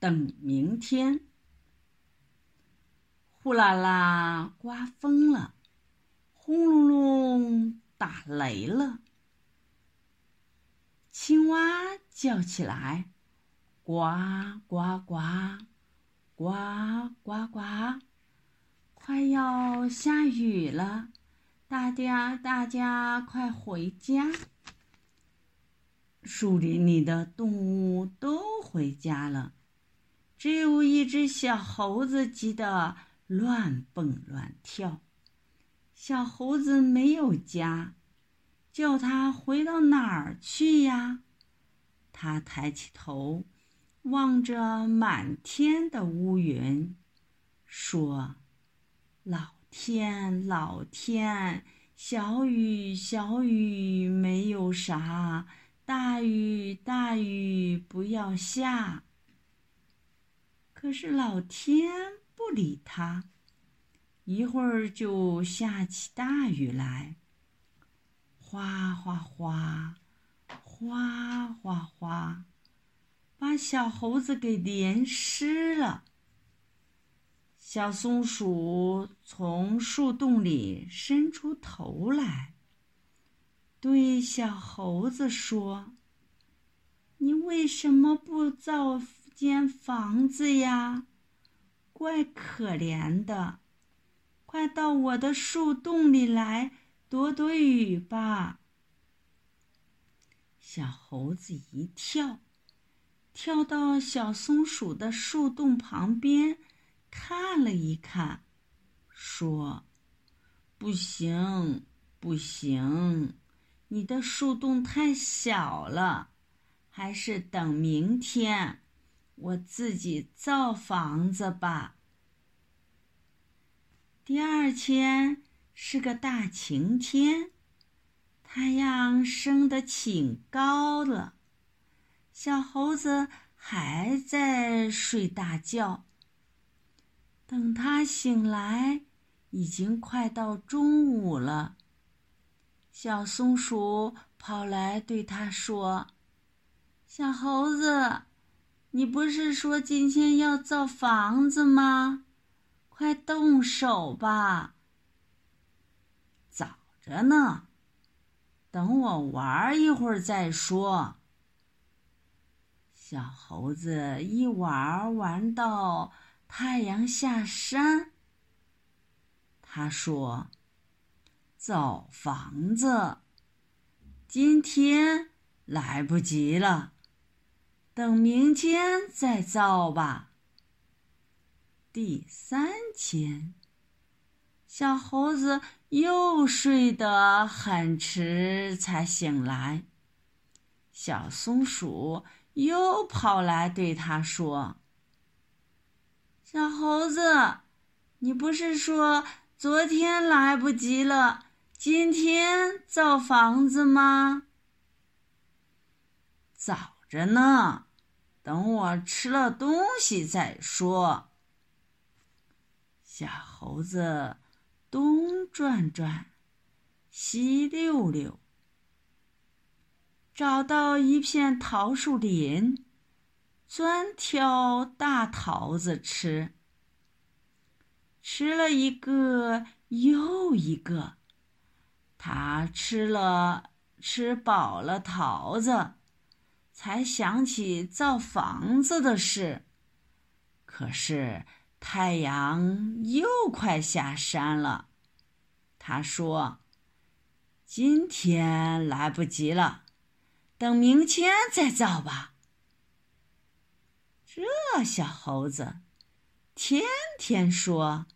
等明天。呼啦啦，刮风了；轰隆隆，打雷了。青蛙叫起来：“呱呱呱，呱呱呱！快要下雨了，大家大家快回家。”树林里的动物都回家了，只有一只小猴子急得。乱蹦乱跳，小猴子没有家，叫它回到哪儿去呀？它抬起头，望着满天的乌云，说：“老天，老天，小雨，小雨没有啥，大雨，大雨不要下。”可是老天。不理他，一会儿就下起大雨来，哗哗哗，哗哗哗，把小猴子给淋湿了。小松鼠从树洞里伸出头来，对小猴子说：“你为什么不造间房子呀？”怪可怜的，快到我的树洞里来躲躲雨吧。小猴子一跳，跳到小松鼠的树洞旁边，看了一看，说：“不行，不行，你的树洞太小了，还是等明天。”我自己造房子吧。第二天是个大晴天，太阳升得挺高了。小猴子还在睡大觉。等他醒来，已经快到中午了。小松鼠跑来对他说：“小猴子。”你不是说今天要造房子吗？快动手吧！早着呢，等我玩一会儿再说。小猴子一玩玩到太阳下山，他说：“造房子，今天来不及了。”等明天再造吧。第三天，小猴子又睡得很迟才醒来。小松鼠又跑来对他说：“小猴子，你不是说昨天来不及了，今天造房子吗？”早着呢。等我吃了东西再说。小猴子东转转，西溜溜，找到一片桃树林，专挑大桃子吃。吃了一个又一个，他吃了吃饱了桃子。才想起造房子的事，可是太阳又快下山了。他说：“今天来不及了，等明天再造吧。”这小猴子天天说：“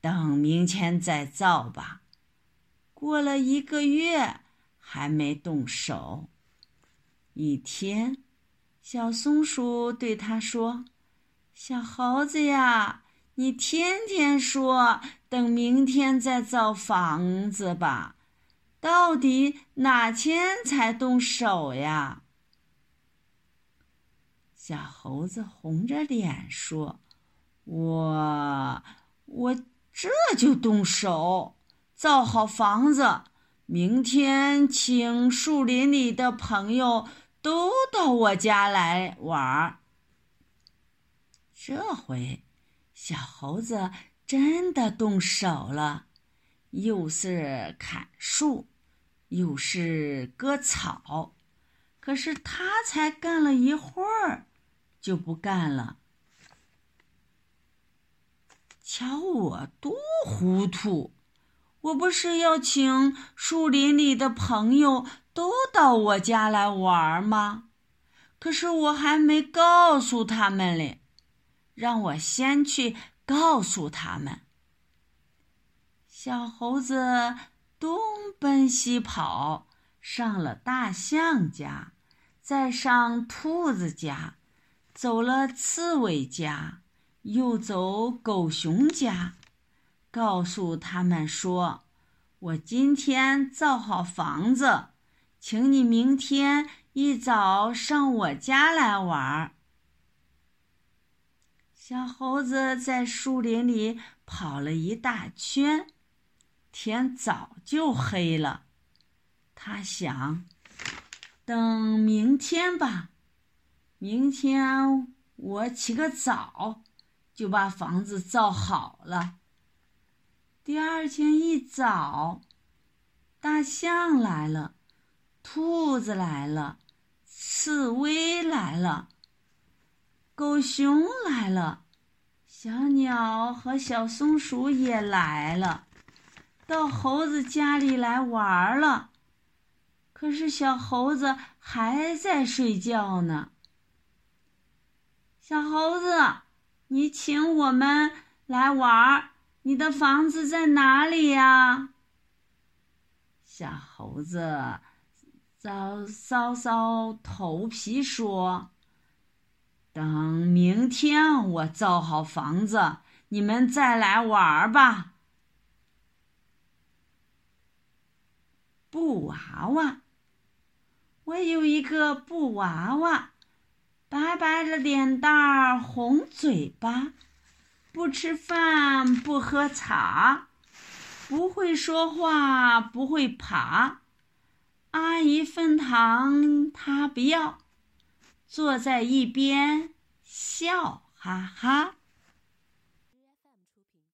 等明天再造吧。”过了一个月，还没动手。一天，小松鼠对他说：“小猴子呀，你天天说等明天再造房子吧，到底哪天才动手呀？”小猴子红着脸说：“我我这就动手，造好房子，明天请树林里的朋友。”都到我家来玩儿。这回，小猴子真的动手了，又是砍树，又是割草。可是他才干了一会儿，就不干了。瞧我多糊涂！我不是要请树林里的朋友都到我家来玩吗？可是我还没告诉他们嘞，让我先去告诉他们。小猴子东奔西跑，上了大象家。再上兔子家，走了刺猬家，又走狗熊家，告诉他们说：“我今天造好房子，请你明天一早上我家来玩。”小猴子在树林里跑了一大圈，天早就黑了，他想。等明天吧，明天我起个早，就把房子造好了。第二天一早，大象来了，兔子来了，刺猬来了，狗熊来了，小鸟和小松鼠也来了，到猴子家里来玩了。可是小猴子还在睡觉呢。小猴子，你请我们来玩儿，你的房子在哪里呀？小猴子搔搔搔头皮说：“等明天我造好房子，你们再来玩吧。”布娃娃。我有一个布娃娃，白白的脸蛋儿，红嘴巴，不吃饭，不喝茶，不会说话，不会爬。阿姨分糖，他不要，坐在一边笑哈哈。